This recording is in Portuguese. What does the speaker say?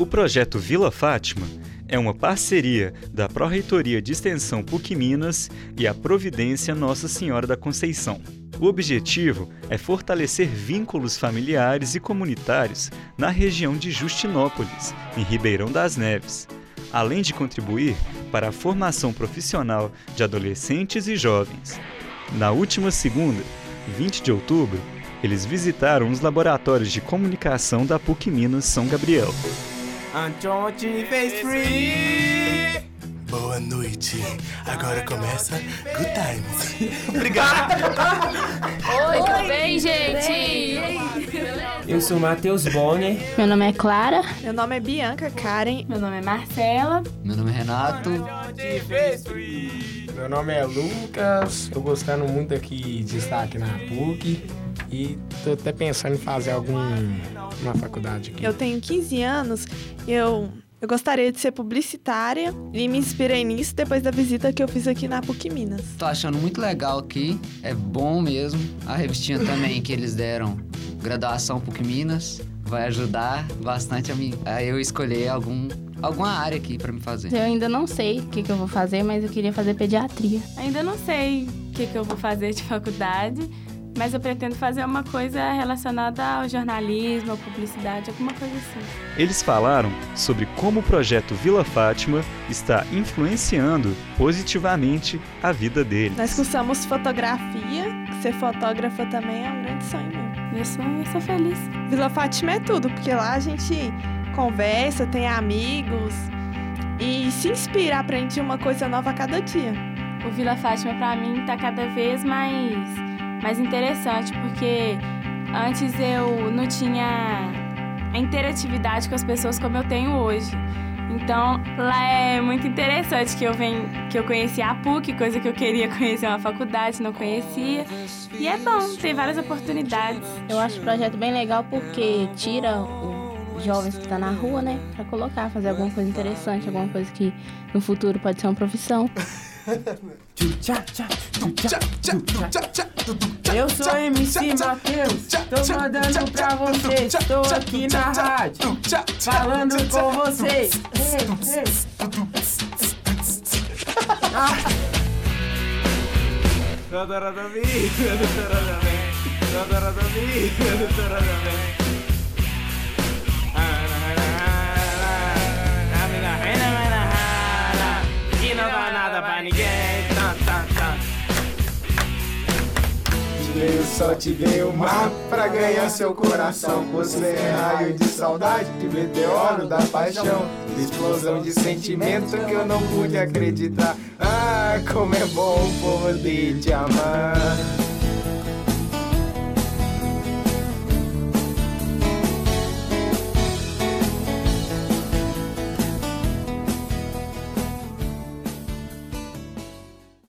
O projeto Vila Fátima é uma parceria da Pró-Reitoria de Extensão PUC Minas e a Providência Nossa Senhora da Conceição. O objetivo é fortalecer vínculos familiares e comunitários na região de Justinópolis, em Ribeirão das Neves, além de contribuir para a formação profissional de adolescentes e jovens. Na última segunda, 20 de outubro, eles visitaram os laboratórios de comunicação da PUC Minas São Gabriel. Boa noite. Agora começa Good Times. Obrigado. Oi, tudo bem, gente? Eu sou Matheus Bonner. Meu nome é Clara. Meu nome é Bianca Karen. Meu nome é Marcela. Meu nome é Renato. Meu nome é Lucas. Tô gostando muito aqui de estar aqui na PUC. E tô até pensando em fazer alguma faculdade aqui. Eu tenho 15 anos. Eu eu gostaria de ser publicitária e me inspirei nisso depois da visita que eu fiz aqui na PUC Minas. Tô achando muito legal aqui, é bom mesmo. A revistinha também que eles deram, graduação PUC Minas, vai ajudar bastante a, mim, a eu escolher algum, alguma área aqui para me fazer. Eu ainda não sei o que, que eu vou fazer, mas eu queria fazer pediatria. Ainda não sei o que, que eu vou fazer de faculdade, mas eu pretendo fazer uma coisa relacionada ao jornalismo, à publicidade, alguma coisa assim. Eles falaram sobre como o projeto Vila Fátima está influenciando positivamente a vida deles. Nós cursamos fotografia, ser fotógrafa também é um grande sonho meu. Meu sonho é ser feliz. Vila Fátima é tudo, porque lá a gente conversa, tem amigos e se inspira, aprende uma coisa nova a cada dia. O Vila Fátima, para mim, tá cada vez mais mais interessante, porque antes eu não tinha a interatividade com as pessoas como eu tenho hoje. Então, lá é muito interessante que eu venho, que eu conheci a PUC, coisa que eu queria conhecer uma faculdade, não conhecia. E é bom, tem várias oportunidades. Eu acho o projeto bem legal porque tira os jovens que estão tá na rua, né, para colocar, fazer alguma coisa interessante, alguma coisa que no futuro pode ser uma profissão. Eu sou MC Matheus, tô mandando pra vocês, tô aqui na rádio, falando com vocês. Doutora Davi. E não dá nada pra ninguém. Eu só te dei o mar pra ganhar seu coração. Você é raio de saudade, de meteoro da paixão. Explosão de sentimento que eu não pude acreditar. Ah, como é bom poder te amar.